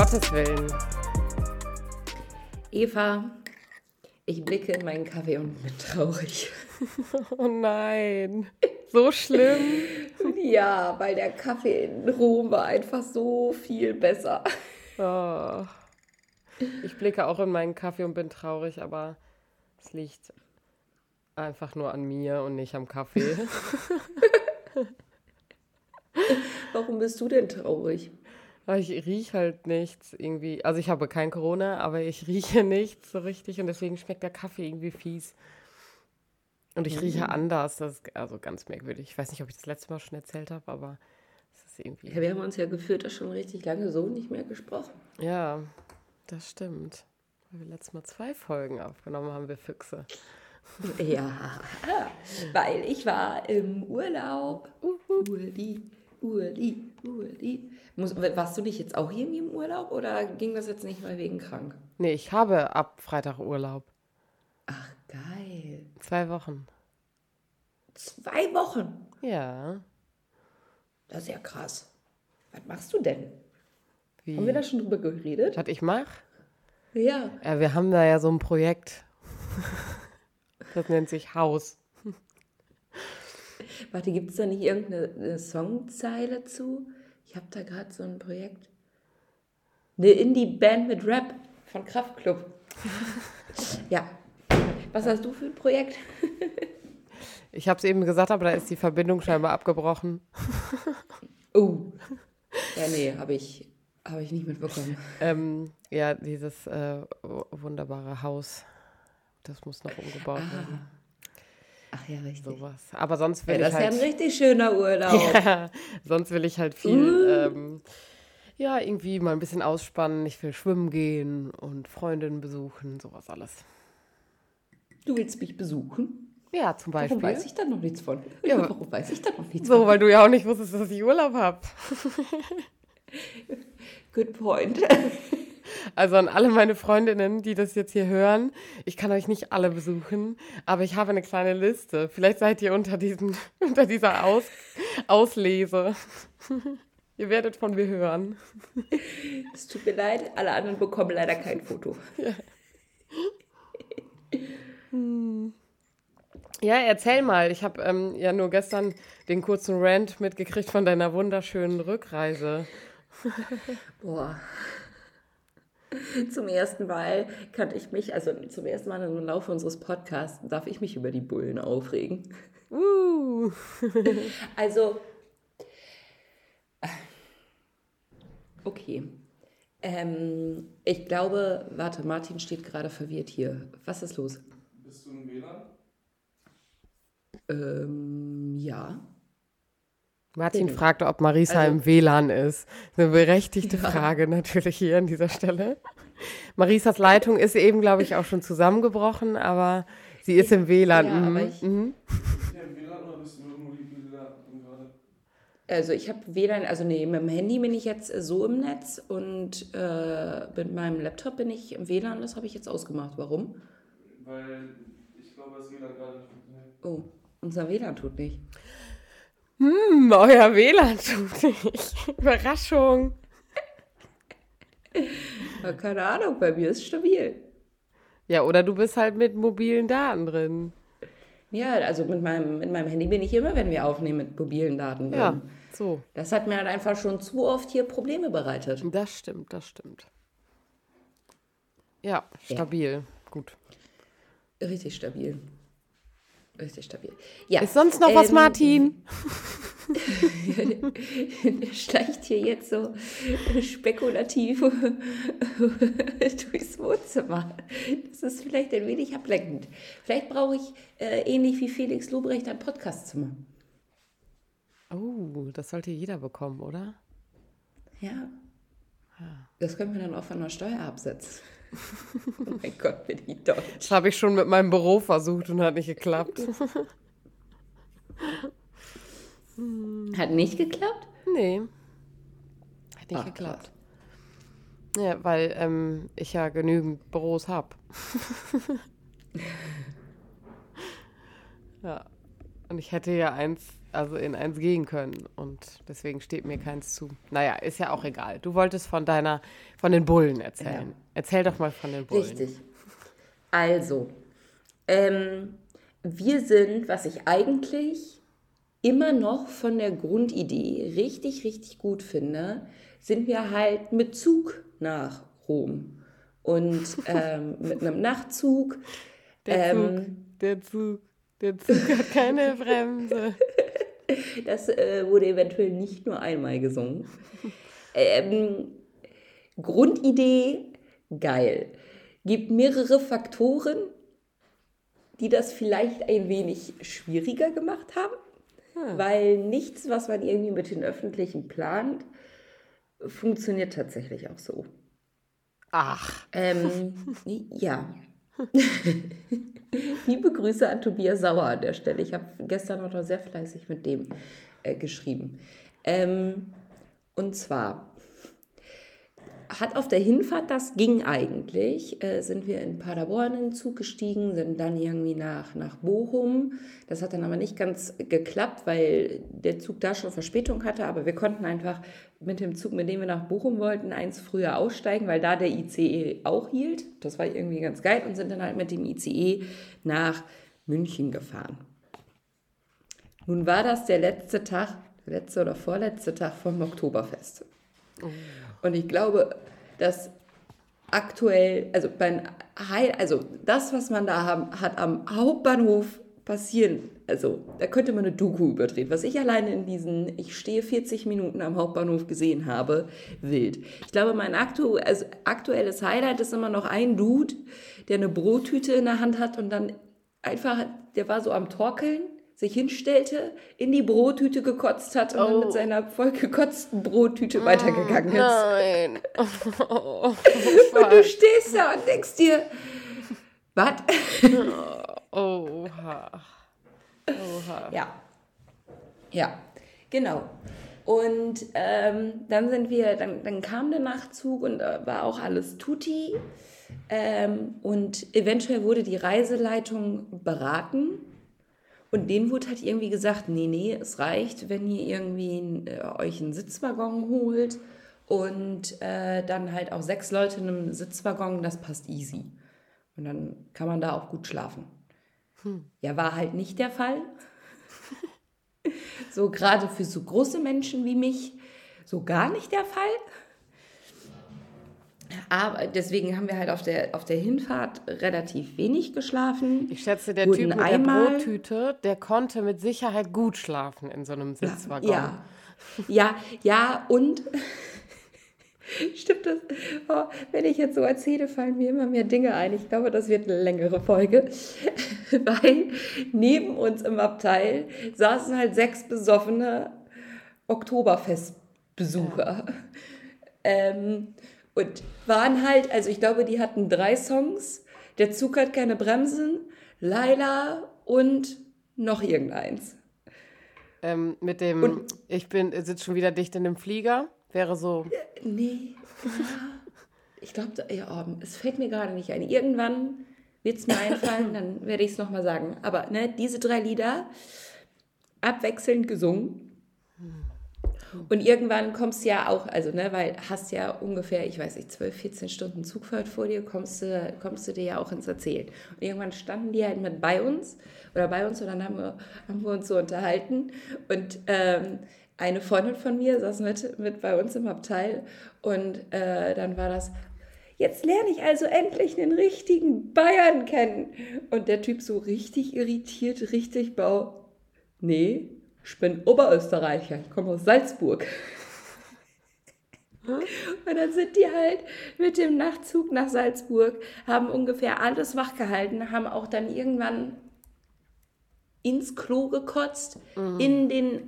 Gottes Willen. Eva, ich blicke in meinen Kaffee und bin traurig. Oh nein. So schlimm. Ja, weil der Kaffee in Rom war einfach so viel besser. Oh. Ich blicke auch in meinen Kaffee und bin traurig, aber es liegt einfach nur an mir und nicht am Kaffee. Warum bist du denn traurig? Ich rieche halt nichts irgendwie. Also ich habe kein Corona, aber ich rieche nichts so richtig und deswegen schmeckt der Kaffee irgendwie fies. Und ich rieche anders. Das ist also ganz merkwürdig. Ich weiß nicht, ob ich das letzte Mal schon erzählt habe, aber es ist irgendwie. Ja, wir haben uns ja gefühlt das schon richtig lange so nicht mehr gesprochen. Ja, das stimmt. Weil wir letztes Mal zwei Folgen aufgenommen haben, wir Füchse. Ja, weil ich war im Urlaub. Urli, Urli, Urli. Muss, warst du nicht jetzt auch irgendwie im Urlaub oder ging das jetzt nicht mal wegen krank? Nee, ich habe ab Freitag Urlaub. Ach, geil. Zwei Wochen. Zwei Wochen. Ja. Das ist ja krass. Was machst du denn? Wie? Haben wir da schon drüber geredet? Was ich mache? Ja. Ja, wir haben da ja so ein Projekt. Das nennt sich Haus. Warte, gibt es da nicht irgendeine eine Songzeile zu? Ich habe da gerade so ein Projekt. Eine Indie-Band mit Rap von Kraftklub. ja. Was hast du für ein Projekt? Ich habe es eben gesagt, aber da ist die Verbindung scheinbar abgebrochen. Oh. Ja, nee, habe ich, hab ich nicht mitbekommen. Ähm, ja, dieses äh, wunderbare Haus, das muss noch umgebaut werden. Ach ja, richtig. Sowas. Aber sonst will Ja, das ich ist ja halt. ein richtig schöner Urlaub. Ja, sonst will ich halt viel, ähm, ja, irgendwie mal ein bisschen ausspannen. Ich will schwimmen gehen und Freundinnen besuchen, sowas alles. Du willst mich besuchen? Ja, zum Warum Beispiel. weiß ich da noch nichts von? Ja. Warum weiß ich da noch nichts So, von? weil du ja auch nicht wusstest, dass ich Urlaub habe. Good point. Also an alle meine Freundinnen, die das jetzt hier hören, ich kann euch nicht alle besuchen, aber ich habe eine kleine Liste. Vielleicht seid ihr unter, diesen, unter dieser Aus, Auslese. ihr werdet von mir hören. Es tut mir leid, alle anderen bekommen leider kein Foto. Ja, erzähl mal. Ich habe ähm, ja nur gestern den kurzen Rant mitgekriegt von deiner wunderschönen Rückreise. Boah. Zum ersten Mal kannte ich mich, also zum ersten Mal im Laufe unseres Podcasts, darf ich mich über die Bullen aufregen. Uh. Also, okay. Ähm, ich glaube, warte, Martin steht gerade verwirrt hier. Was ist los? Bist du im WLAN? Ähm, ja. Martin Bitte. fragte, ob Marisa Also- im WLAN ist. Eine berechtigte Frage natürlich hier an dieser Stelle. Marisas Leitung ist eben, glaube ich, auch schon zusammengebrochen, aber sie ist im WLAN. Ja, mhm. aber ich- mhm. Also ich habe WLAN, also nee, mit dem Handy bin ich jetzt so im Netz und äh, mit meinem Laptop bin ich im WLAN, das habe ich jetzt ausgemacht. Warum? Weil ich glaube, das WLAN gerade nicht funktioniert. Oh, unser WLAN tut nicht. Hm, euer WLAN tut nicht. Überraschung. Ja, keine Ahnung, bei mir ist stabil. Ja, oder du bist halt mit mobilen Daten drin. Ja, also mit meinem, mit meinem Handy bin ich immer, wenn wir aufnehmen, mit mobilen Daten. Ja, drin. so. Das hat mir halt einfach schon zu oft hier Probleme bereitet. Das stimmt, das stimmt. Ja, stabil. Gut. Richtig stabil. Richtig stabil. Ja, Ist sonst noch was, ähm, Martin? Der schleicht hier jetzt so spekulativ durchs Wohnzimmer. Das ist vielleicht ein wenig ablenkend. Vielleicht brauche ich äh, ähnlich wie Felix Lobrecht ein Podcastzimmer. Oh, das sollte jeder bekommen, oder? Ja. Das können wir dann auch von der Steuer absetzen. oh mein Gott, bin ich deutsch. Das habe ich schon mit meinem Büro versucht und hat nicht geklappt. Hat nicht geklappt? Nee. Hat nicht Ach, geklappt. Ja, weil ähm, ich ja genügend Büros habe. ja. Und ich hätte ja eins also in eins gehen können. Und deswegen steht mir keins zu. Naja, ist ja auch egal. Du wolltest von deiner, von den Bullen erzählen. Ja. Erzähl doch mal von den Bullen. Richtig. Also, ähm, wir sind, was ich eigentlich immer noch von der Grundidee richtig, richtig gut finde, sind wir halt mit Zug nach Rom. Und ähm, mit einem Nachtzug. Der Zug, Ähm, der Zug, der Zug hat keine Bremse. Das äh, wurde eventuell nicht nur einmal gesungen. Ähm, Grundidee, geil. Gibt mehrere Faktoren, die das vielleicht ein wenig schwieriger gemacht haben, weil nichts, was man irgendwie mit den Öffentlichen plant, funktioniert tatsächlich auch so. Ach, Ähm, ja. Liebe Grüße an Tobias Sauer an der Stelle. Ich habe gestern noch sehr fleißig mit dem äh, geschrieben. Ähm, und zwar hat auf der Hinfahrt, das ging eigentlich, äh, sind wir in Paderborn in den Zug gestiegen, sind dann irgendwie nach, nach Bochum. Das hat dann aber nicht ganz geklappt, weil der Zug da schon Verspätung hatte, aber wir konnten einfach mit dem Zug, mit dem wir nach Bochum wollten, eins früher aussteigen, weil da der ICE auch hielt. Das war irgendwie ganz geil und sind dann halt mit dem ICE nach München gefahren. Nun war das der letzte Tag, letzte oder vorletzte Tag vom Oktoberfest. Und ich glaube, dass aktuell, also beim Heil, also das, was man da haben, hat am Hauptbahnhof passieren, also da könnte man eine Doku überdrehen. Was ich alleine in diesen, ich stehe 40 Minuten am Hauptbahnhof gesehen habe, wild. Ich glaube, mein aktu also aktuelles Highlight ist immer noch ein Dude, der eine Brottüte in der Hand hat und dann einfach, der war so am Torkeln, sich hinstellte, in die Brottüte gekotzt hat und dann Oh. mit seiner vollgekotzten Brottüte weitergegangen ist. nein. Oh, Und du stehst da und denkst dir, was? Oha. Oha. Ja. Ja, genau. Und ähm, dann sind wir, dann, dann kam der Nachtzug und äh, war auch alles tutti. Ähm, und eventuell wurde die Reiseleitung beraten. Und denen wurde halt irgendwie gesagt, nee, nee, es reicht, wenn ihr irgendwie äh, euch einen Sitzwaggon holt und äh, dann halt auch sechs Leute in einem Sitzwaggon, das passt easy. Und dann kann man da auch gut schlafen. Ja, war halt nicht der Fall. So gerade für so große Menschen wie mich so gar nicht der Fall. Aber deswegen haben wir halt auf der, auf der Hinfahrt relativ wenig geschlafen. Ich schätze, der Typ mit der einmal- Brottüte, der konnte mit Sicherheit gut schlafen in so einem Sitzwaggon. Ja, ja, ja, und stimmt das? Oh, wenn ich jetzt so erzähle, fallen mir immer mehr Dinge ein. Ich glaube, das wird eine längere Folge, weil neben uns im Abteil saßen halt sechs besoffene Oktoberfestbesucher. Ähm, und waren halt, also ich glaube, die hatten drei Songs. Der Zug hat keine Bremsen, Laila und noch irgendeins. Ähm, mit dem, ich bin, sitze schon wieder dicht in dem Flieger, wäre so, Nee. Ja. Ich glaube, ja, oh, es fällt mir gerade nicht ein. Irgendwann wird es mir einfallen, dann werde ich es nochmal sagen. Aber ne, diese drei Lieder abwechselnd gesungen. Und irgendwann kommst du ja auch, also ne, weil hast ja ungefähr, ich weiß nicht, 12, 14 Stunden Zugfahrt vor dir, kommst du, kommst du dir ja auch ins Erzählen. Und irgendwann standen die halt mit bei uns oder bei uns und dann haben wir, haben wir uns so unterhalten. Und ähm, eine Freundin von mir saß mit, mit bei uns im Abteil und äh, dann war das, jetzt lerne ich also endlich den richtigen Bayern kennen. Und der Typ so richtig irritiert, richtig bau. Nee, ich bin Oberösterreicher, ich komme aus Salzburg. Und dann sind die halt mit dem Nachtzug nach Salzburg, haben ungefähr alles wachgehalten, haben auch dann irgendwann ins Klo gekotzt, in den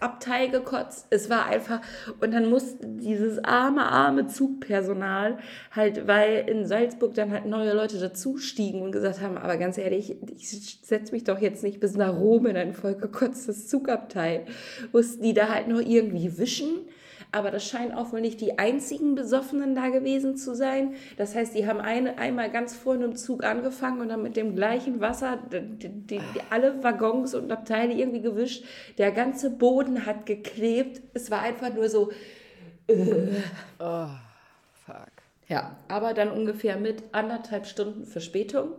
Abteil gekotzt. Es war einfach, und dann musste dieses arme, arme Zugpersonal halt, weil in Salzburg dann halt neue Leute dazustiegen und gesagt haben, aber ganz ehrlich, ich setze mich doch jetzt nicht bis nach Rom in ein vollgekotztes Zugabteil. Mussten die da halt noch irgendwie wischen. Aber das scheinen auch wohl nicht die einzigen Besoffenen da gewesen zu sein. Das heißt, die haben eine, einmal ganz vorne im Zug angefangen und dann mit dem gleichen Wasser die, die, die, alle Waggons und Abteile irgendwie gewischt. Der ganze Boden hat geklebt. Es war einfach nur so. Äh. Oh, fuck. Ja, aber dann ungefähr mit anderthalb Stunden Verspätung.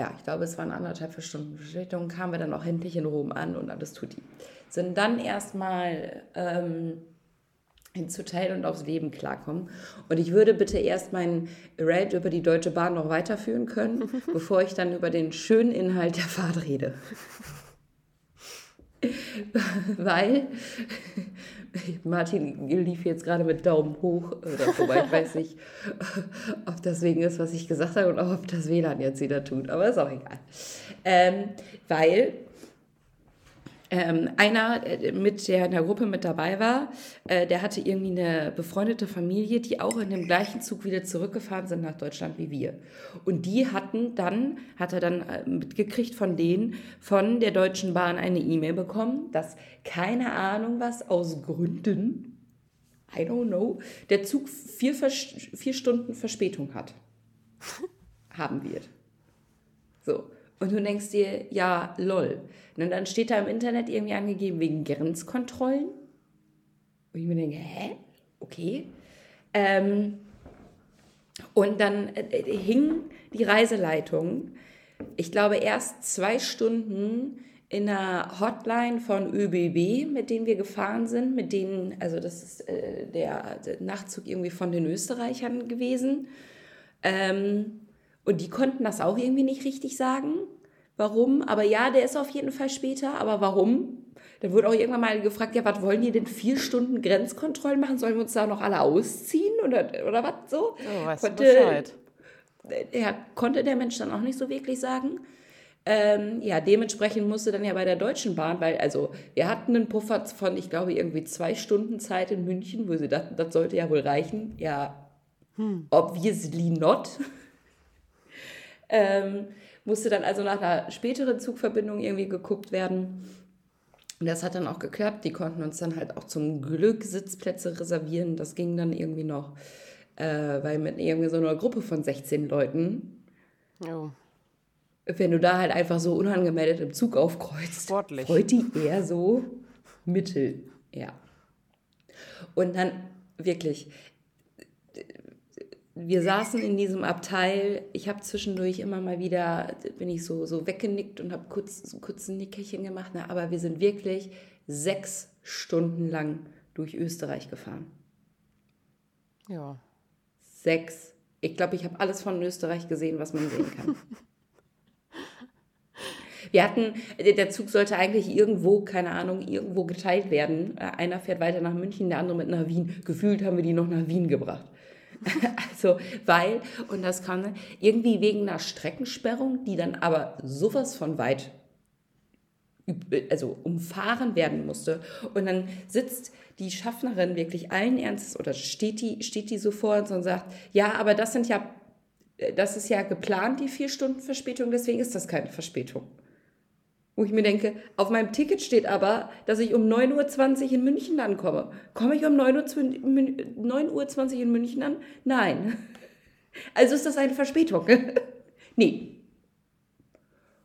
Ja, ich glaube, es waren anderthalb Stunden Verspätung, kamen wir dann auch endlich in Rom an und alles tut die. Sind dann erstmal ähm, ins Hotel und aufs Leben klarkommen. Und ich würde bitte erst meinen Rant über die Deutsche Bahn noch weiterführen können, bevor ich dann über den schönen Inhalt der Fahrt rede. Weil Martin lief jetzt gerade mit Daumen hoch oder vorbei. Ich weiß nicht, ob das wegen ist, was ich gesagt habe und auch ob das WLAN jetzt wieder tut, aber ist auch egal. Ähm, weil ähm, einer, äh, mit der in der Gruppe mit dabei war, äh, der hatte irgendwie eine befreundete Familie, die auch in dem gleichen Zug wieder zurückgefahren sind nach Deutschland wie wir. Und die hatten dann, hat er dann äh, mitgekriegt von denen, von der Deutschen Bahn eine E-Mail bekommen, dass keine Ahnung was aus Gründen, I don't know, der Zug vier, vier Stunden Verspätung hat. Haben wird. So. Und du denkst dir, ja, lol. Und dann steht da im Internet irgendwie angegeben wegen Grenzkontrollen. Und ich mir denke, hä? Okay. Ähm, und dann äh, hing die Reiseleitung, ich glaube, erst zwei Stunden in einer Hotline von ÖBB, mit denen wir gefahren sind, mit denen, also das ist äh, der, der, Nachtzug irgendwie von den Österreichern gewesen. Ähm, und die konnten das auch irgendwie nicht richtig sagen. Warum? Aber ja, der ist auf jeden Fall später. Aber warum? Da wurde auch irgendwann mal gefragt, ja, was wollen die denn vier Stunden Grenzkontrollen machen? Sollen wir uns da noch alle ausziehen oder, oder was so? Oh, weißt konnte, du Bescheid. Ja, konnte der Mensch dann auch nicht so wirklich sagen. Ähm, ja, dementsprechend musste dann ja bei der Deutschen Bahn, weil also wir hatten einen Puffer von, ich glaube, irgendwie zwei Stunden Zeit in München, wo sie dachten, das sollte ja wohl reichen. Ja, hm. obviously not. Ähm, musste dann also nach einer späteren Zugverbindung irgendwie geguckt werden. Und das hat dann auch geklappt. Die konnten uns dann halt auch zum Glück Sitzplätze reservieren. Das ging dann irgendwie noch, äh, weil mit irgendwie so einer Gruppe von 16 Leuten, oh. wenn du da halt einfach so unangemeldet im Zug aufkreuzt, Sportlich. freut die eher so mittel. Ja. Und dann wirklich, wir saßen in diesem Abteil. Ich habe zwischendurch immer mal wieder, bin ich so, so weggenickt und habe kurz, so kurz ein Nickerchen gemacht. Na, aber wir sind wirklich sechs Stunden lang durch Österreich gefahren. Ja. Sechs. Ich glaube, ich habe alles von Österreich gesehen, was man sehen kann. Wir hatten, der Zug sollte eigentlich irgendwo, keine Ahnung, irgendwo geteilt werden. Einer fährt weiter nach München, der andere mit nach Wien. Gefühlt haben wir die noch nach Wien gebracht. also, weil, und das kam irgendwie wegen einer Streckensperrung, die dann aber sowas von weit also umfahren werden musste. Und dann sitzt die Schaffnerin wirklich allen Ernstes oder steht die, steht die so vor uns und sagt, ja, aber das sind ja, das ist ja geplant, die vier Stunden Verspätung, deswegen ist das keine Verspätung. Wo ich mir denke, auf meinem Ticket steht aber, dass ich um 9.20 Uhr in München ankomme. Komme ich um 9.20 Uhr in München an? Nein. Also ist das eine Verspätung. nee.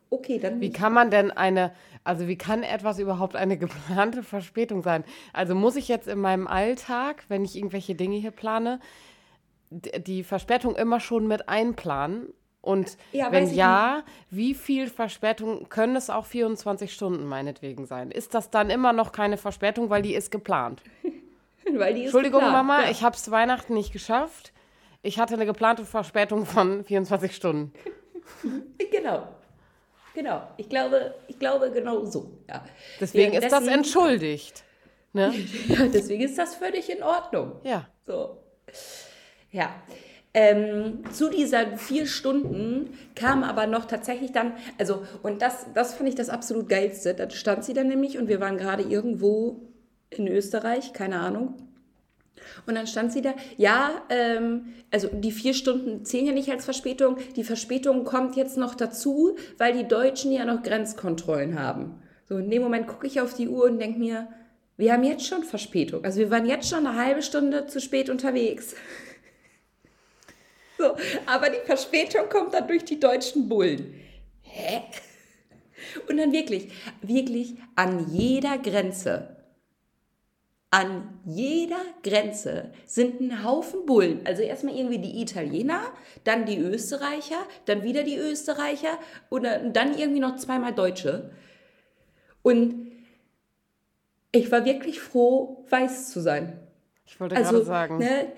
Okay, dann. Wie kann man denn eine, also wie kann etwas überhaupt eine geplante Verspätung sein? Also muss ich jetzt in meinem Alltag, wenn ich irgendwelche Dinge hier plane, die Verspätung immer schon mit einplanen? Und ja, wenn ja, nicht. wie viel Verspätung können es auch 24 Stunden meinetwegen sein? Ist das dann immer noch keine Verspätung, weil die ist geplant? weil die ist Entschuldigung, geplant, Mama, ja. ich habe es Weihnachten nicht geschafft. Ich hatte eine geplante Verspätung von 24 Stunden. genau. Genau. Ich glaube, ich glaube genau so. Ja. Deswegen ja, ist deswegen, das entschuldigt. Ne? ja, deswegen ist das völlig in Ordnung. Ja. So. Ja. Ähm, zu dieser vier Stunden kam aber noch tatsächlich dann, also, und das, das fand ich das absolut geilste. Da stand sie dann nämlich und wir waren gerade irgendwo in Österreich, keine Ahnung. Und dann stand sie da, ja, ähm, also die vier Stunden zählen ja nicht als Verspätung. Die Verspätung kommt jetzt noch dazu, weil die Deutschen ja noch Grenzkontrollen haben. So, in dem Moment gucke ich auf die Uhr und denke mir, Wir haben jetzt schon Verspätung. Also wir waren jetzt schon eine halbe Stunde zu spät unterwegs. So, aber die Verspätung kommt dann durch die deutschen Bullen. Hä? Und dann wirklich, wirklich an jeder Grenze, an jeder Grenze sind ein Haufen Bullen. Also erstmal irgendwie die Italiener, dann die Österreicher, dann wieder die Österreicher und dann irgendwie noch zweimal Deutsche. Und ich war wirklich froh, weiß zu sein. Ich wollte also, gerade sagen. Ne,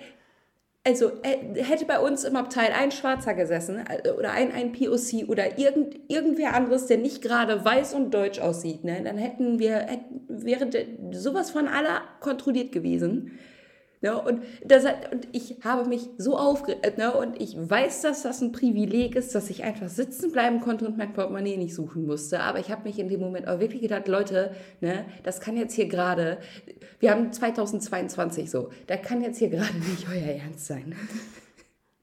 also äh, hätte bei uns im Abteil ein Schwarzer gesessen äh, oder ein, ein POC oder irgend, irgendwer anderes, der nicht gerade weiß und deutsch aussieht, ne, dann hätten wir, hätten, wäre sowas von aller kontrolliert gewesen. Ne? Und, das, und ich habe mich so aufgeregt. Ne? Und ich weiß, dass das ein Privileg ist, dass ich einfach sitzen bleiben konnte und mein Portemonnaie nicht suchen musste. Aber ich habe mich in dem Moment auch wirklich gedacht, Leute, ne, das kann jetzt hier gerade, wir haben 2022 so, da kann jetzt hier gerade nicht euer Ernst sein.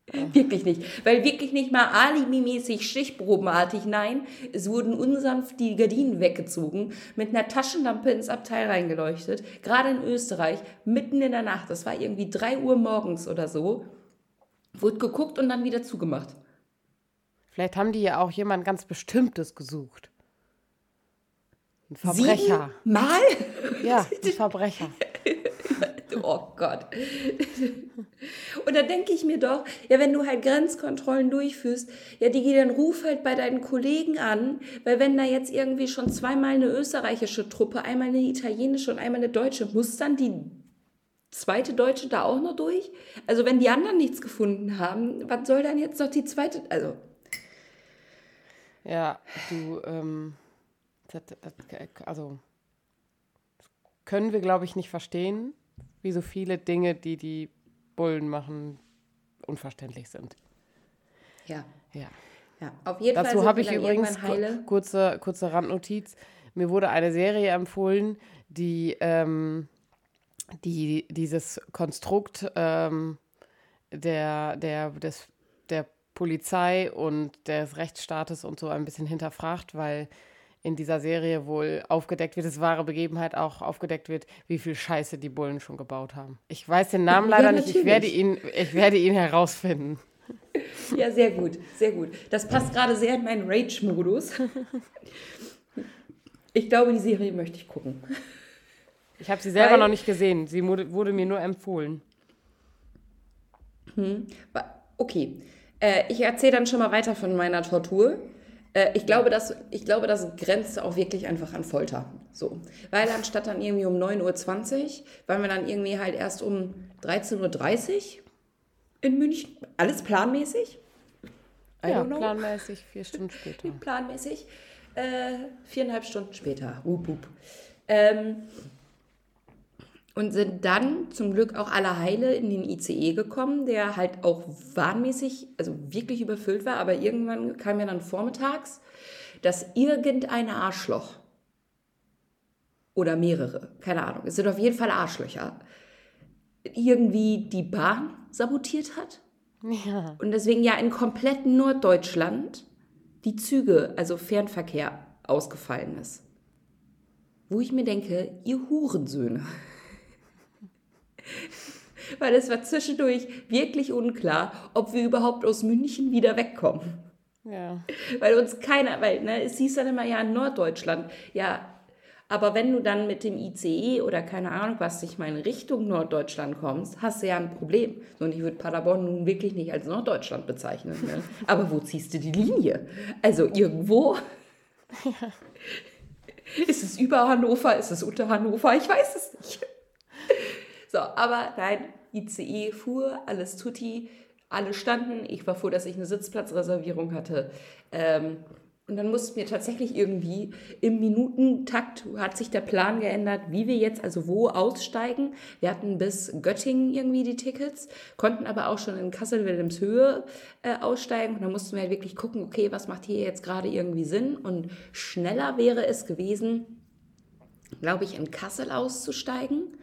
Wirklich nicht. Weil wirklich nicht mal alibi-mäßig, stichprobenartig, nein, es wurden unsanft die Gardinen weggezogen, mit einer Taschenlampe ins Abteil reingeleuchtet, gerade in Österreich, mitten in der Nacht, das war irgendwie 3 Uhr morgens oder so, wurde geguckt und dann wieder zugemacht. Vielleicht haben die ja auch jemand ganz Bestimmtes gesucht. Ein Verbrecher. Sieben Mal? Ja, ein Verbrecher. Oh Gott. Und da denke ich mir doch, ja, wenn du halt Grenzkontrollen durchführst, ja, die dann ruf halt bei deinen Kollegen an, weil wenn da jetzt irgendwie schon zweimal eine österreichische Truppe, einmal eine italienische und einmal eine deutsche, muss dann die zweite Deutsche da auch noch durch? Also wenn die anderen nichts gefunden haben, was soll dann jetzt noch die zweite, also. Ja, du, ähm, also können wir, glaube ich, nicht verstehen wie so viele Dinge, die die Bullen machen, unverständlich sind. Ja. Ja. Ja, auf jeden Dazu habe ich übrigens kurze, kurze Randnotiz. Mir wurde eine Serie empfohlen, die, ähm, die dieses Konstrukt ähm, der, der, des, der Polizei und des Rechtsstaates und so ein bisschen hinterfragt, weil in dieser Serie wohl aufgedeckt wird, es wahre Begebenheit auch aufgedeckt wird, wie viel Scheiße die Bullen schon gebaut haben. Ich weiß den Namen leider ja, nicht, ich werde, ihn, ich werde ihn herausfinden. Ja, sehr gut, sehr gut. Das passt gerade sehr in meinen Rage-Modus. Ich glaube, die Serie möchte ich gucken. Ich habe sie selber Weil, noch nicht gesehen. Sie wurde, wurde mir nur empfohlen. Hm, okay. Äh, ich erzähle dann schon mal weiter von meiner Tortur. Äh, ich, glaube, dass, ich glaube, das grenzt auch wirklich einfach an Folter. So. Weil anstatt dann irgendwie um 9.20 Uhr, waren wir dann irgendwie halt erst um 13.30 Uhr in München. Alles planmäßig. I ja, planmäßig, vier Stunden später. planmäßig. Äh, viereinhalb Stunden später. Wup, wup. Ähm, und sind dann zum Glück auch alle Heile in den ICE gekommen, der halt auch wahnmäßig, also wirklich überfüllt war. Aber irgendwann kam ja dann vormittags, dass irgendein Arschloch oder mehrere, keine Ahnung, es sind auf jeden Fall Arschlöcher, irgendwie die Bahn sabotiert hat. Ja. Und deswegen ja in kompletten Norddeutschland die Züge, also Fernverkehr, ausgefallen ist. Wo ich mir denke, ihr Hurensöhne. Weil es war zwischendurch wirklich unklar, ob wir überhaupt aus München wieder wegkommen. Ja. Weil uns keiner, weil ne, es hieß dann immer ja in Norddeutschland, ja, aber wenn du dann mit dem ICE oder keine Ahnung was, ich meine, Richtung Norddeutschland kommst, hast du ja ein Problem. Und ich würde Paderborn nun wirklich nicht als Norddeutschland bezeichnen. Ne? Aber wo ziehst du die Linie? Also irgendwo. Ja. Ist es über Hannover? Ist es unter Hannover? Ich weiß es nicht. So, aber nein, ICE fuhr, alles tutti, alle standen. Ich war froh, dass ich eine Sitzplatzreservierung hatte. Ähm, und dann mussten wir tatsächlich irgendwie im Minutentakt hat sich der Plan geändert, wie wir jetzt, also wo aussteigen. Wir hatten bis Göttingen irgendwie die Tickets, konnten aber auch schon in Kassel-Wilhelmshöhe äh, aussteigen. Und dann mussten wir halt wirklich gucken, okay, was macht hier jetzt gerade irgendwie Sinn? Und schneller wäre es gewesen, glaube ich, in Kassel auszusteigen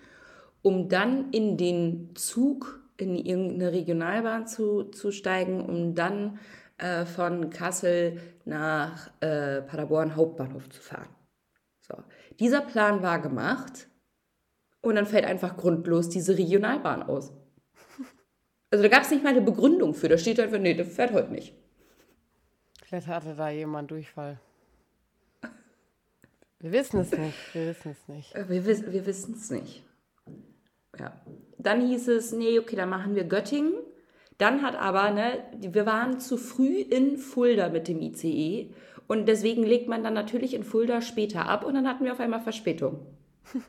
um dann in den Zug, in irgendeine Regionalbahn zu, zu steigen, um dann äh, von Kassel nach äh, Paderborn Hauptbahnhof zu fahren. So. Dieser Plan war gemacht. Und dann fällt einfach grundlos diese Regionalbahn aus. Also da gab es nicht mal eine Begründung für. Da steht einfach, nee, das fährt heute nicht. Vielleicht hatte da jemand Durchfall. Wir wissen es nicht. Wir wissen es nicht. Äh, Wir, wiss, wir wissen es nicht. Ja. Dann hieß es, nee, okay, dann machen wir Göttingen. Dann hat aber, ne, wir waren zu früh in Fulda mit dem ICE und deswegen legt man dann natürlich in Fulda später ab und dann hatten wir auf einmal Verspätung.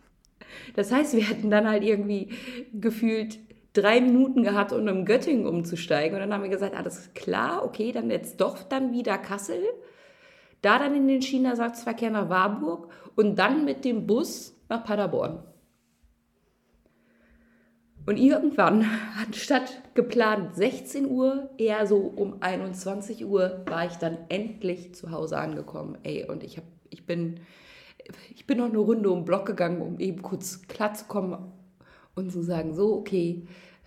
Das heißt, wir hätten dann halt irgendwie gefühlt drei Minuten gehabt, um in Göttingen umzusteigen. Und dann haben wir gesagt, alles klar, okay, dann jetzt doch dann wieder Kassel. Da dann in den Schienenersatzverkehr nach Warburg und dann mit dem Bus nach Paderborn. Und irgendwann, anstatt geplant 16 Uhr, eher so um 21 Uhr, war ich dann endlich zu Hause angekommen. Ey, und ich, hab, ich, bin, ich bin noch eine Runde um den Block gegangen, um eben kurz klar zu kommen und zu sagen, so, okay,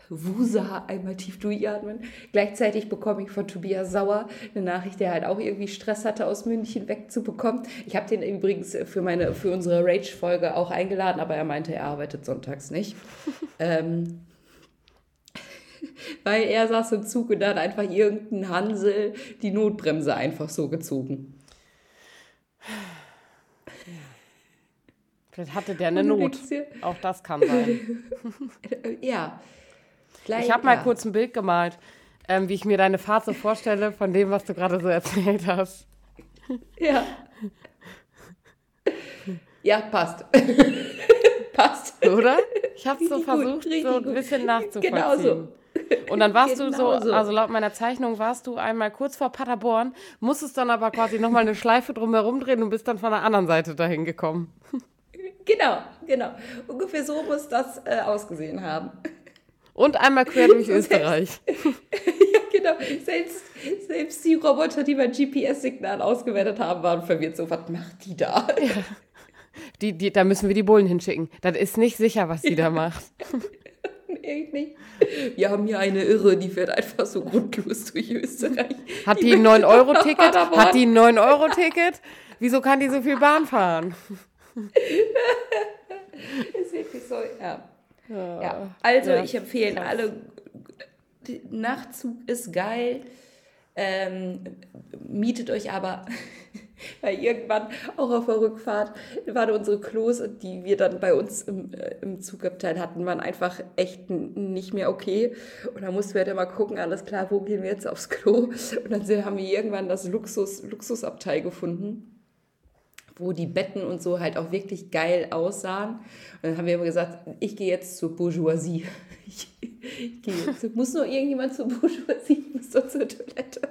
Wusa, einmal tief durchatmen. Gleichzeitig bekomme ich von Tobias Sauer eine Nachricht, der halt auch irgendwie Stress hatte, aus München wegzubekommen. Ich habe den übrigens für, meine, für unsere Rage-Folge auch eingeladen, aber er meinte, er arbeitet sonntags nicht. ähm, weil er saß im Zug und dann einfach irgendein Hansel die Notbremse einfach so gezogen. Vielleicht hatte der eine Not. dir- Auch das kann sein. Ja. Ich habe mal kurz ein Bild gemalt, ähm, wie ich mir deine Fahrt so vorstelle, von dem, was du gerade so erzählt hast. Ja. Ja, passt. passt. Oder? Ich habe so gut, versucht, richtig so ein gut. bisschen nachzuvollziehen. Genau so. Und dann warst du Genau so, so. also laut meiner Zeichnung warst du einmal kurz vor Paderborn, musstest dann aber quasi nochmal eine Schleife drumherum drehen und bist dann von der anderen Seite dahin gekommen. Genau, genau. Ungefähr so muss das äh, ausgesehen haben. Und einmal quer durch Österreich. ja, genau. Selbst, selbst die Roboter, die mein GPS-Signal ausgewertet haben, waren verwirrt. So, was macht die da? Die, die, da müssen wir die Bullen hinschicken. Das ist nicht sicher, was die da macht. Echt nicht. Wir haben hier eine Irre, die fährt einfach so grundlos durch Österreich. Hat die ein 9-Euro-Ticket? Paderborn. Hat die ein 9-Euro-Ticket? Wieso kann die so viel Bahn fahren? Ist wirklich so, ja. Ja. Also, Ja, ich empfehle krass. alle, Nachtzug ist geil. Ähm, mietet euch aber, weil irgendwann auch auf der Rückfahrt waren unsere Klos, die wir dann bei uns im, äh, im Zugabteil hatten, waren einfach echt nicht mehr okay. Und da mussten wir halt immer gucken, alles klar, wo gehen wir jetzt aufs Klo? Und dann haben wir irgendwann das Luxus, Luxusabteil gefunden wo die Betten und so halt auch wirklich geil aussahen. Und dann haben wir immer gesagt, ich gehe jetzt zur Bourgeoisie. Ich, ich gehe jetzt. Muss nur irgendjemand zur Bourgeoisie, muss doch zur Toilette.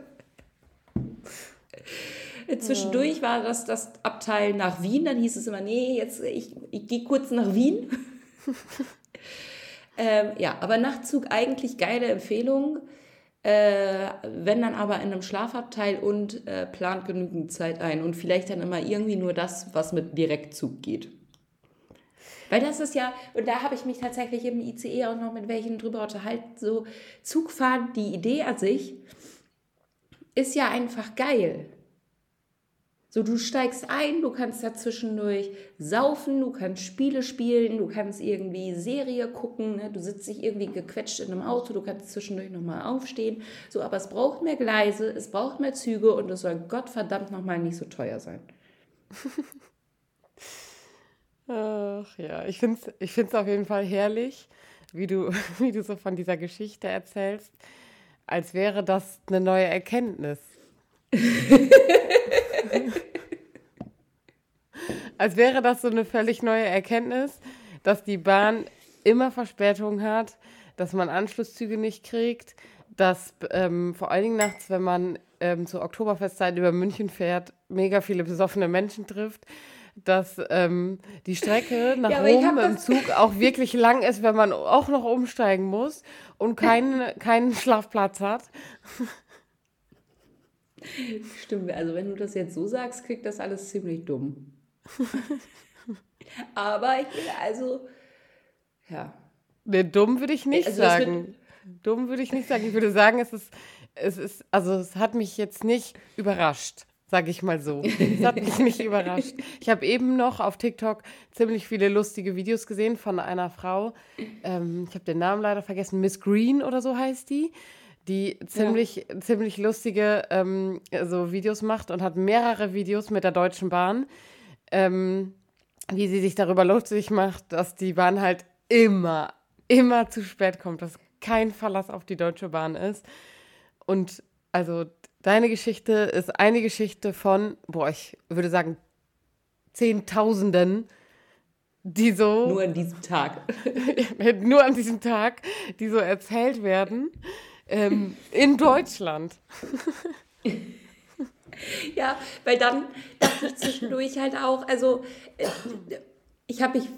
Zwischendurch war das das Abteil nach Wien, dann hieß es immer, nee, jetzt ich, ich gehe kurz nach Wien. ähm, ja, aber Nachtzug eigentlich geile Empfehlung. Äh, wenn dann aber in einem Schlafabteil und äh, plant genügend Zeit ein und vielleicht dann immer irgendwie nur das, was mit Direktzug geht. Weil das ist ja, und da habe ich mich tatsächlich im ICE auch noch mit welchen drüber unterhalten, so Zugfahren, die Idee an sich ist ja einfach geil. So, du steigst ein, du kannst da zwischendurch saufen, du kannst Spiele spielen, du kannst irgendwie Serie gucken, ne? du sitzt dich irgendwie gequetscht in einem Auto, du kannst zwischendurch nochmal aufstehen. So, aber es braucht mehr Gleise, es braucht mehr Züge und es soll Gottverdammt nochmal nicht so teuer sein. Ach ja, ich finde es ich find's auf jeden Fall herrlich, wie du, wie du so von dieser Geschichte erzählst, als wäre das eine neue Erkenntnis. als wäre das so eine völlig neue Erkenntnis, dass die Bahn immer Verspätung hat, dass man Anschlusszüge nicht kriegt, dass ähm, vor allen Dingen nachts, wenn man ähm, zur Oktoberfestzeit über München fährt, mega viele besoffene Menschen trifft, dass ähm, die Strecke nach Ja, Rom im Zug auch wirklich lang ist, wenn man auch noch umsteigen muss und keinen, keinen Schlafplatz hat. Stimmt, also wenn du das jetzt so sagst, klingt das alles ziemlich dumm. aber ich, also, ja. Nee, dumm würde ich nicht Also wird- sagen. Dumm würde ich nicht sagen. Ich würde sagen, es ist, es ist, also es hat mich jetzt nicht überrascht. sag ich mal so. Das hat mich nicht überrascht. Ich habe eben noch auf TikTok ziemlich viele lustige Videos gesehen von einer Frau. Ähm, ich habe den Namen leider vergessen. Miss Green oder so heißt die. Die ziemlich, ja. ziemlich lustige ähm, so Videos macht und hat mehrere Videos mit der Deutschen Bahn, ähm, wie sie sich darüber lustig macht, dass die Bahn halt immer, immer zu spät kommt, dass kein Verlass auf die Deutsche Bahn ist. Und also Deine Geschichte ist eine Geschichte von, boah, ich würde sagen, Zehntausenden, die so. Nur an diesem Tag. nur an diesem Tag, die so erzählt werden. Ähm, in Deutschland. ja, weil dann dachte ich zwischendurch halt auch, also. Äh, ich habe mich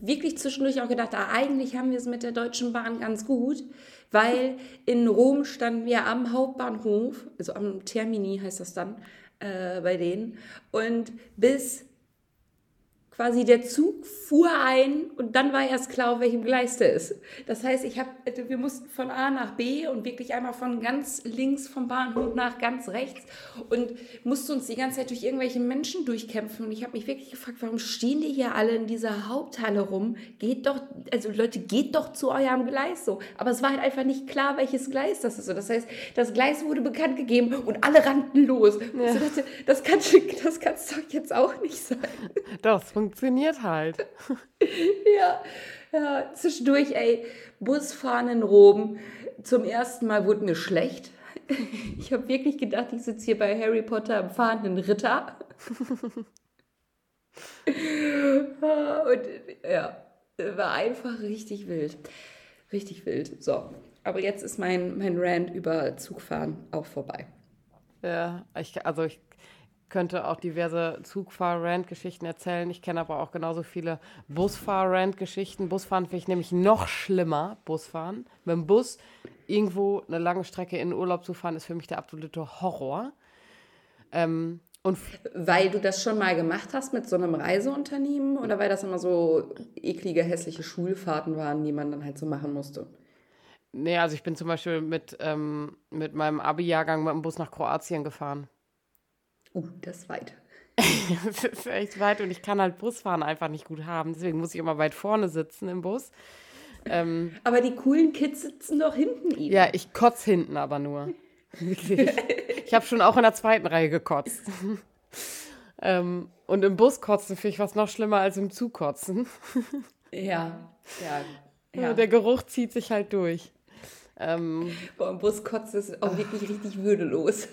wirklich zwischendurch auch gedacht, ah, eigentlich haben wir es mit der Deutschen Bahn ganz gut, weil in Rom standen wir am Hauptbahnhof, also am Termini heißt das dann äh, bei denen, und bis quasi der Zug fuhr ein und dann war erst klar, auf welchem Gleis der ist. Das heißt, ich hab, wir mussten von A nach B und wirklich einmal von ganz links vom Bahnhof nach ganz rechts und mussten uns die ganze Zeit durch irgendwelche Menschen durchkämpfen. Und ich habe mich wirklich gefragt, warum stehen die hier alle in dieser Haupthalle rum? Geht doch, also Leute, geht doch zu eurem Gleis so. Aber es war halt einfach nicht klar, welches Gleis das ist. So, das heißt, das Gleis wurde bekannt gegeben und alle rannten los. Ja. Also dachte, das kann das kann's doch jetzt auch nicht sein. Doch, es funktioniert halt. ja, ja, zwischendurch, ey, Busfahren in Rom. Zum ersten Mal wurde mir schlecht. Ich habe wirklich gedacht, ich sitze hier bei Harry Potter im fahrenden Ritter. Und ja, war einfach richtig wild. Richtig wild. So, aber jetzt ist mein, mein Rant über Zugfahren auch vorbei. Ja, ich, also ich könnte auch diverse Zugfahr-Rant-Geschichten erzählen. Ich kenne aber auch genauso viele Busfahr-Rant-Geschichten. Busfahren finde ich nämlich noch schlimmer, Busfahren. Mit dem Bus irgendwo eine lange Strecke in den Urlaub zu fahren, ist für mich der absolute Horror. Ähm, und weil du das schon mal gemacht hast mit so einem Reiseunternehmen oder weil das immer so eklige, hässliche Schulfahrten waren, die man dann halt so machen musste? Nee, also ich bin zum Beispiel mit, ähm, mit meinem Abi-Jahrgang mit dem Bus nach Kroatien gefahren. Uh, das ist weit. das ist echt weit und ich kann halt Busfahren einfach nicht gut haben. Deswegen muss ich immer weit vorne sitzen im Bus. Ähm, aber die coolen Kids sitzen doch hinten eben. Ja, ich kotze hinten aber nur. Wirklich. ich habe schon auch in der zweiten Reihe gekotzt. ähm, und im Bus kotzen finde ich was noch schlimmer als im Zug kotzen. ja, ja, ja. Der Geruch zieht sich halt durch. Ähm, Boah, im Bus kotzen ist auch wirklich richtig würdelos.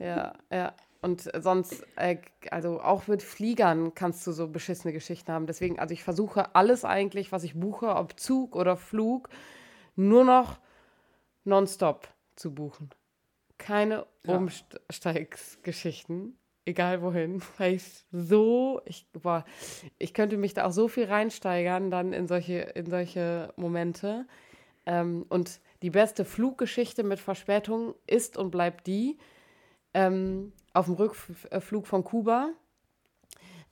ja, ja. Und sonst, äh, also auch mit Fliegern kannst du so beschissene Geschichten haben. Deswegen, also ich versuche alles eigentlich, was ich buche, ob Zug oder Flug, nur noch nonstop zu buchen. Keine ja. Umsteigsgeschichten, egal wohin. Weil ich so, ich, boah, ich könnte mich da auch so viel reinsteigern dann in solche, in solche Momente. Ähm, und die beste Fluggeschichte mit Verspätung ist und bleibt die, ähm, auf dem Rückflug von Kuba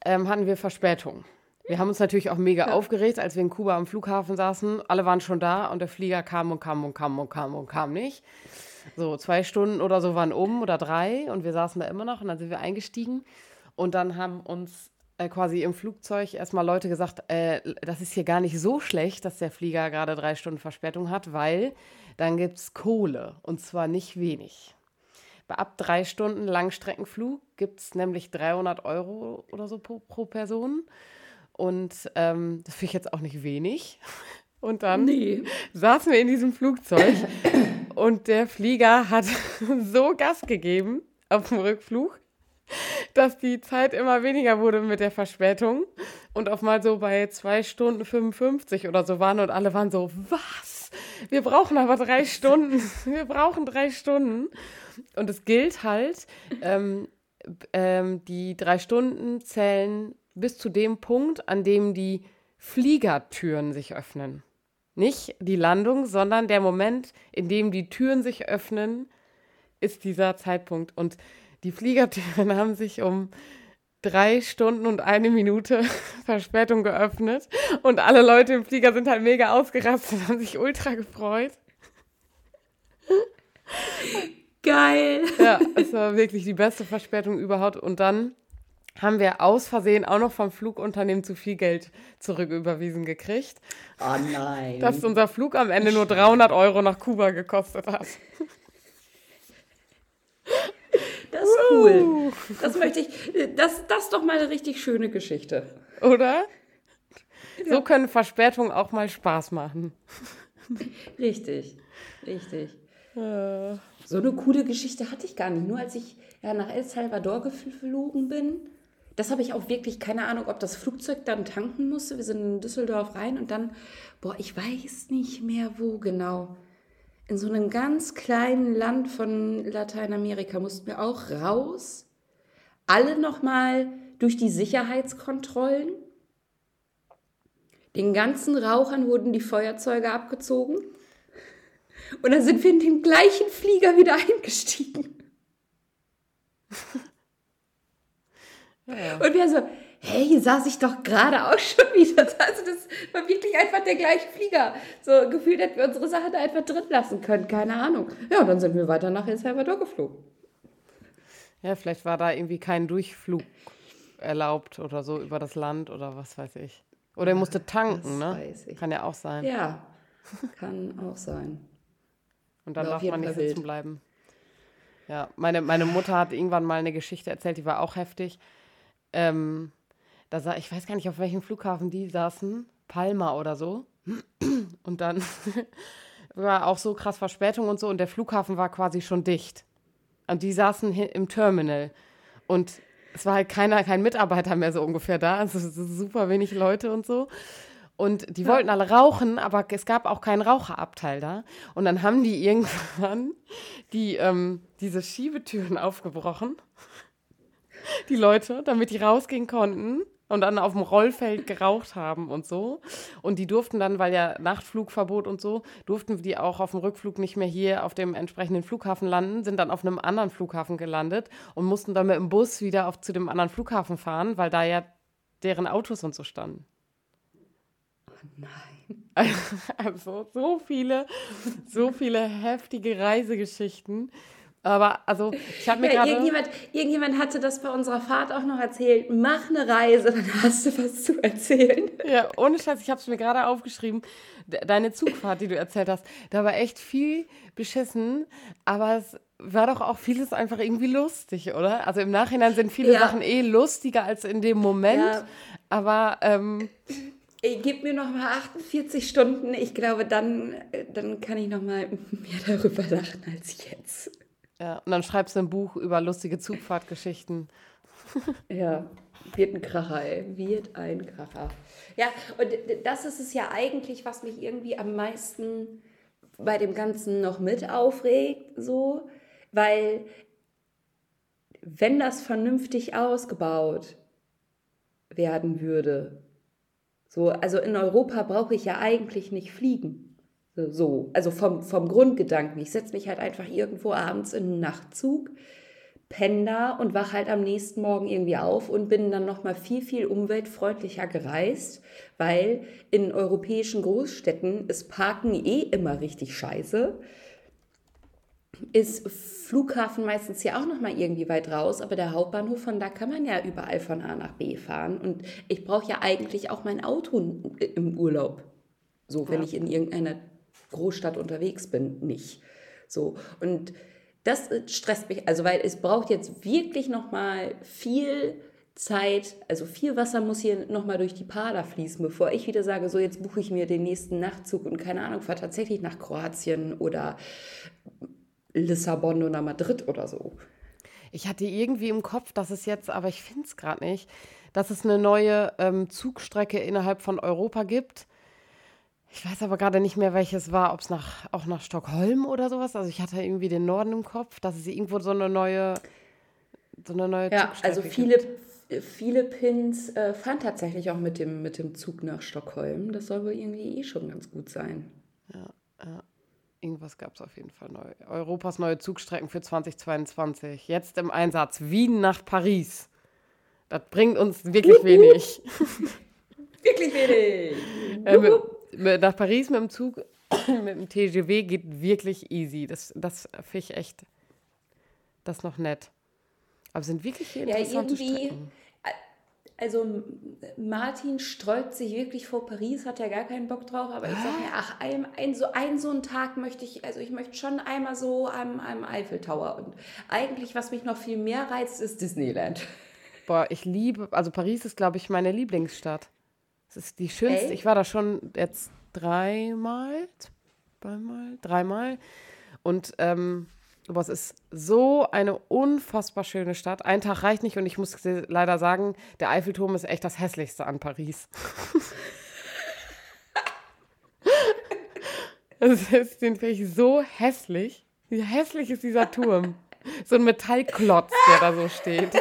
ähm, hatten wir Verspätung. Wir haben uns natürlich auch mega ja. aufgeregt, als wir in Kuba am Flughafen saßen. Alle waren schon da und der Flieger kam und kam und kam und kam und kam nicht. So zwei Stunden oder so waren um oder drei und wir saßen da immer noch und dann sind wir eingestiegen und dann haben uns äh, quasi im Flugzeug erstmal Leute gesagt, äh, das ist hier gar nicht so schlecht, dass der Flieger gerade drei Stunden Verspätung hat, weil dann gibt es Kohle und zwar nicht wenig. Ab drei Stunden Langstreckenflug gibt es nämlich 300 Euro oder so pro, pro Person. Und ähm, das finde ich jetzt auch nicht wenig. Und dann nee. saßen wir in diesem Flugzeug und der Flieger hat so Gas gegeben auf dem Rückflug, dass die Zeit immer weniger wurde mit der Verspätung und auf mal so bei zwei Stunden 55 oder so waren und alle waren so, was? Wir brauchen aber drei Stunden. Wir brauchen drei Stunden. Und es gilt halt, ähm, ähm, die drei Stunden zählen bis zu dem Punkt, an dem die Fliegertüren sich öffnen. Nicht die Landung, sondern der Moment, in dem die Türen sich öffnen, ist dieser Zeitpunkt. Und die Fliegertüren haben sich um drei Stunden und eine Minute Verspätung geöffnet. Und alle Leute im Flieger sind halt mega ausgerastet und haben sich ultra gefreut. Geil. Ja, es war wirklich die beste Verspätung überhaupt. Und dann haben wir aus Versehen auch noch vom Flugunternehmen zu viel Geld zurücküberwiesen gekriegt, Oh nein. dass unser Flug am Ende nur 300 Euro nach Kuba gekostet hat. Das ist cool. Das möchte ich. Das, das ist doch mal eine richtig schöne Geschichte. Oder? So können Verspätungen auch mal Spaß machen. Richtig. Richtig. Äh, So eine coole Geschichte hatte ich gar nicht. Nur als ich ja, nach El Salvador geflogen bin, das habe ich auch wirklich keine Ahnung, ob das Flugzeug dann tanken musste. Wir sind in Düsseldorf rein und dann, boah, ich weiß nicht mehr wo genau. In so einem ganz kleinen Land von Lateinamerika mussten wir auch raus. Alle nochmal durch die Sicherheitskontrollen. Den ganzen Rauchern wurden die Feuerzeuge abgezogen. Und dann sind wir in den gleichen Flieger wieder eingestiegen. ja. Und wir so, hey, hier saß ich doch gerade auch schon wieder. Also das war wirklich einfach der gleiche Flieger. So gefühlt hätten wir unsere Sache da einfach drin lassen können. Keine Ahnung. Ja, und dann sind wir weiter nach El Salvador geflogen. ja, vielleicht war da irgendwie kein Durchflug erlaubt oder so über das Land oder was weiß ich. Oder er musste tanken, das ne? weiß ich. Kann ja auch sein. Ja, kann auch sein. Und dann darf man nicht sitzen wild. bleiben. Ja, meine, meine Mutter hat irgendwann mal eine Geschichte erzählt, die war auch heftig. Ähm, da sah, ich weiß gar nicht, auf welchem Flughafen die saßen, Palma oder so. Und dann war auch so krass Verspätung und so und der Flughafen war quasi schon dicht. Und die saßen im Terminal. Und es war halt keiner, kein Mitarbeiter mehr so ungefähr da. Also super wenig Leute und so. Und die wollten alle rauchen, aber es gab auch keinen Raucherabteil da. Und dann haben die irgendwann die, ähm, diese Schiebetüren aufgebrochen, die Leute, damit die rausgehen konnten und dann auf dem Rollfeld geraucht haben und so. Und die durften dann, weil ja Nachtflugverbot und so, durften die auch auf dem Rückflug nicht mehr hier auf dem entsprechenden Flughafen landen, sind dann auf einem anderen Flughafen gelandet und mussten dann mit dem Bus wieder auf, zu dem anderen Flughafen fahren, weil da ja deren Autos und so standen. Nein. Also so viele, so viele heftige Reisegeschichten. Aber also ich habe mir Ja, gerade irgendjemand, irgendjemand hatte das bei unserer Fahrt auch noch erzählt. Mach eine Reise, dann hast du was zu erzählen. ja ohne Scheiß, ich habe es mir gerade aufgeschrieben. De deine Zugfahrt, die du erzählt hast, da war echt viel beschissen, aber es war doch auch vieles einfach irgendwie lustig, oder? Also im Nachhinein sind viele Ja. Sachen eh lustiger als in dem Moment. Ja. Aber ähm, Ey, Gib mir noch mal 48 Stunden. Ich glaube, dann, äh, dann kann ich noch mal mehr darüber lachen als jetzt. Ja, und dann schreibst du ein Buch über lustige Zugfahrtgeschichten. Ja, wird ein Kracher, ey. Wird ein Kracher. Ja, und das ist es ja eigentlich, was mich irgendwie am meisten bei dem Ganzen noch mit aufregt, so, weil wenn das vernünftig ausgebaut werden würde, so, also in Europa brauche ich ja eigentlich nicht fliegen. So, So, also vom, vom Grundgedanken. Ich setze mich halt einfach irgendwo abends in einen Nachtzug, penne da und wach halt am nächsten Morgen irgendwie auf und bin dann nochmal viel, viel umweltfreundlicher gereist, weil in europäischen Großstädten ist Parken eh immer richtig scheiße. Ist Flughafen meistens ja auch nochmal irgendwie weit raus, aber der Hauptbahnhof, von da kann man ja überall von A nach B fahren. Und ich brauche ja eigentlich auch mein Auto im Urlaub. So, wenn Ja. ich in irgendeiner Großstadt unterwegs bin, nicht. So, und das äh, stresst mich, also weil es braucht jetzt wirklich nochmal viel Zeit, also viel Wasser muss hier nochmal durch die Pader fließen, bevor ich wieder sage, so jetzt buche ich mir den nächsten Nachtzug und keine Ahnung, fahre tatsächlich nach Kroatien oder Lissabon oder Madrid oder so. Ich hatte irgendwie im Kopf, dass es jetzt, aber ich finde es gerade nicht, dass es eine neue ähm, Zugstrecke innerhalb von Europa gibt. Ich weiß aber gerade nicht mehr, welches war, ob es nach, auch nach Stockholm oder sowas. Also ich hatte irgendwie den Norden im Kopf, dass es irgendwo so eine neue, so eine neue Ja, also gibt. viele, viele Pins äh, fahren tatsächlich auch mit dem, mit dem Zug nach Stockholm. Das soll wohl irgendwie eh schon ganz gut sein. Irgendwas gab es auf jeden Fall neu. Europas neue Zugstrecken für 2022. Jetzt im Einsatz. Wien nach Paris. Das bringt uns wirklich wenig. Wirklich wenig. Äh, nach Paris mit dem Zug, mit dem TGW geht wirklich easy. Das, das finde ich echt Das ist noch nett. Aber sind wirklich hier Ja, interessante irgendwie, Strecken. also Martin sträubt sich wirklich vor Paris, hat ja gar keinen Bock drauf, aber ich sage mir, ach, ein, ein, so, ein so einen Tag möchte ich, also ich möchte schon einmal so am, am Eiffeltower und eigentlich, was mich noch viel mehr reizt, ist Disneyland. Boah, ich liebe, also Paris ist, glaube ich, meine Lieblingsstadt. Es ist die schönste. Echt? Ich war da schon jetzt dreimal, zweimal, dreimal. Und ähm, aber es ist so eine unfassbar schöne Stadt. Ein Tag reicht nicht und ich muss leider sagen, der Eiffelturm ist echt das hässlichste an Paris. Es ist den finde ich so hässlich. Wie hässlich ist dieser Turm? So ein Metallklotz, der da so steht.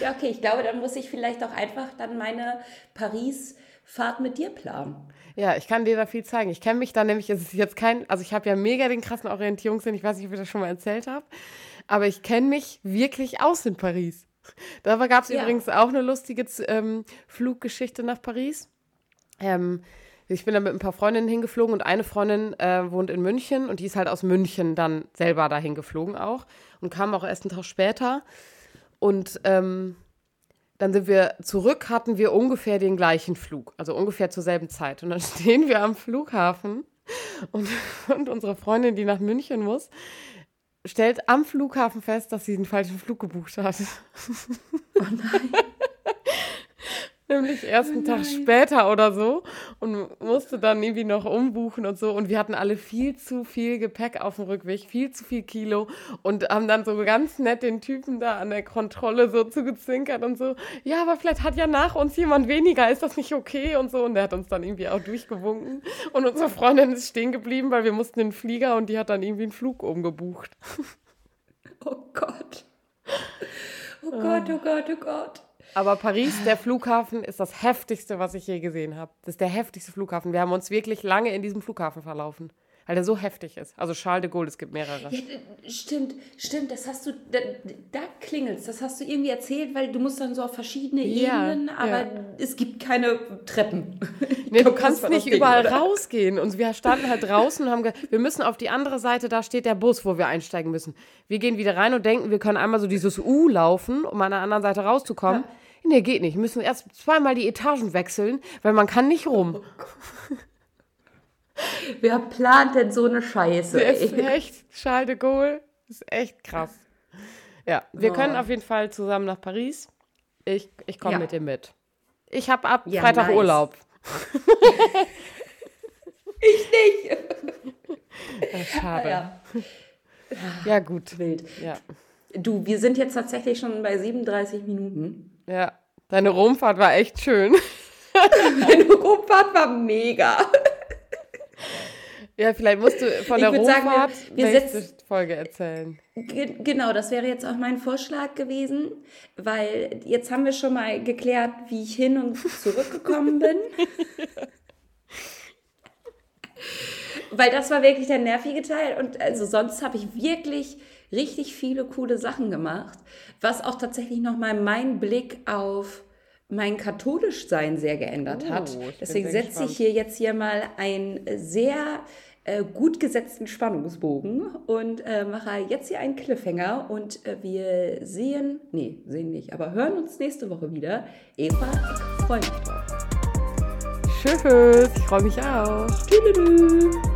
Ja, okay, ich glaube, dann muss ich vielleicht auch einfach dann meine Paris-Fahrt mit dir planen. Ja, ich kann dir da viel zeigen. Ich kenne mich da nämlich, es ist jetzt kein, also ich habe ja mega den krassen Orientierungssinn, ich weiß nicht, ob ich das schon mal erzählt habe, aber ich kenne mich wirklich aus in Paris. Da gab es Ja. übrigens auch eine lustige ähm, Fluggeschichte nach Paris. Ähm, ich bin da mit ein paar Freundinnen hingeflogen und eine Freundin äh, wohnt in München und die ist halt aus München dann selber dahin geflogen auch und kam auch erst einen Tag später. Und ähm, dann sind wir zurück, hatten wir ungefähr den gleichen Flug, also ungefähr zur selben Zeit. Und dann stehen wir am Flughafen und, und unsere Freundin, die nach München muss, stellt am Flughafen fest, dass sie den falschen Flug gebucht hat. Oh nein. Nämlich erst einen Oh Tag später oder so und musste dann irgendwie noch umbuchen und so. Und wir hatten alle viel zu viel Gepäck auf dem Rückweg, viel zu viel Kilo und haben dann so ganz nett den Typen da an der Kontrolle so zugezwinkert und so. Ja, aber vielleicht hat ja nach uns jemand weniger, ist das nicht okay und so. Und der hat uns dann irgendwie auch durchgewunken. Und unsere Freundin ist stehen geblieben, weil wir mussten in den Flieger und die hat dann irgendwie einen Flug umgebucht. Oh Gott. Oh Gott, oh Gott, oh Gott. Aber Paris, der Flughafen, ist das heftigste, was ich je gesehen habe. Das ist der heftigste Flughafen. Wir haben uns wirklich lange in diesem Flughafen verlaufen, weil der so heftig ist. Also Charles de Gaulle, es gibt mehrere. Ja, stimmt, stimmt, das hast du, da, da klingelt's, das hast du irgendwie erzählt, weil du musst dann so auf verschiedene Ja, Ebenen, aber ja. es gibt keine Treppen. Nee, du kannst nicht Ding, überall oder? rausgehen. Und wir standen halt draußen und haben gesagt, wir müssen auf die andere Seite, da steht der Bus, wo wir einsteigen müssen. Wir gehen wieder rein und denken, wir können einmal so dieses U laufen, um an der anderen Seite rauszukommen. Nee, geht nicht. Wir müssen erst zweimal die Etagen wechseln, weil man kann nicht rum. Wer plant denn so eine Scheiße? Der ist echt, Charles de Gaulle, ist echt krass. Ja, wir Oh. können auf jeden Fall zusammen nach Paris. Ich, ich komme Ja. mit dir mit. Ich habe ab Ja, Freitag nice. Urlaub. Ich nicht. Schade. Ja, Ja, gut. wild. Ja. Du, wir sind jetzt tatsächlich schon bei 37 Minuten. Ja. Deine Rumfahrt war echt schön. Meine Rumfahrt war mega. Ja, vielleicht musst du von der würd sagen, wir- Folge erzählen. Ge- Genau, das wäre jetzt auch mein Vorschlag gewesen, weil jetzt haben wir schon mal geklärt, wie ich hin und zurückgekommen bin. weil das war wirklich der nervige Teil und also sonst habe ich wirklich richtig viele coole Sachen gemacht, was auch tatsächlich nochmal meinen Blick auf mein Katholischsein sehr geändert Oh, hat. Deswegen setze ich hier jetzt hier mal einen sehr äh, gut gesetzten Spannungsbogen und äh, mache jetzt hier einen Cliffhanger und äh, wir sehen, nee, sehen nicht, aber hören uns nächste Woche wieder. Eva, ich freue mich drauf. Tschüss, ich freue mich auch. Tschüss.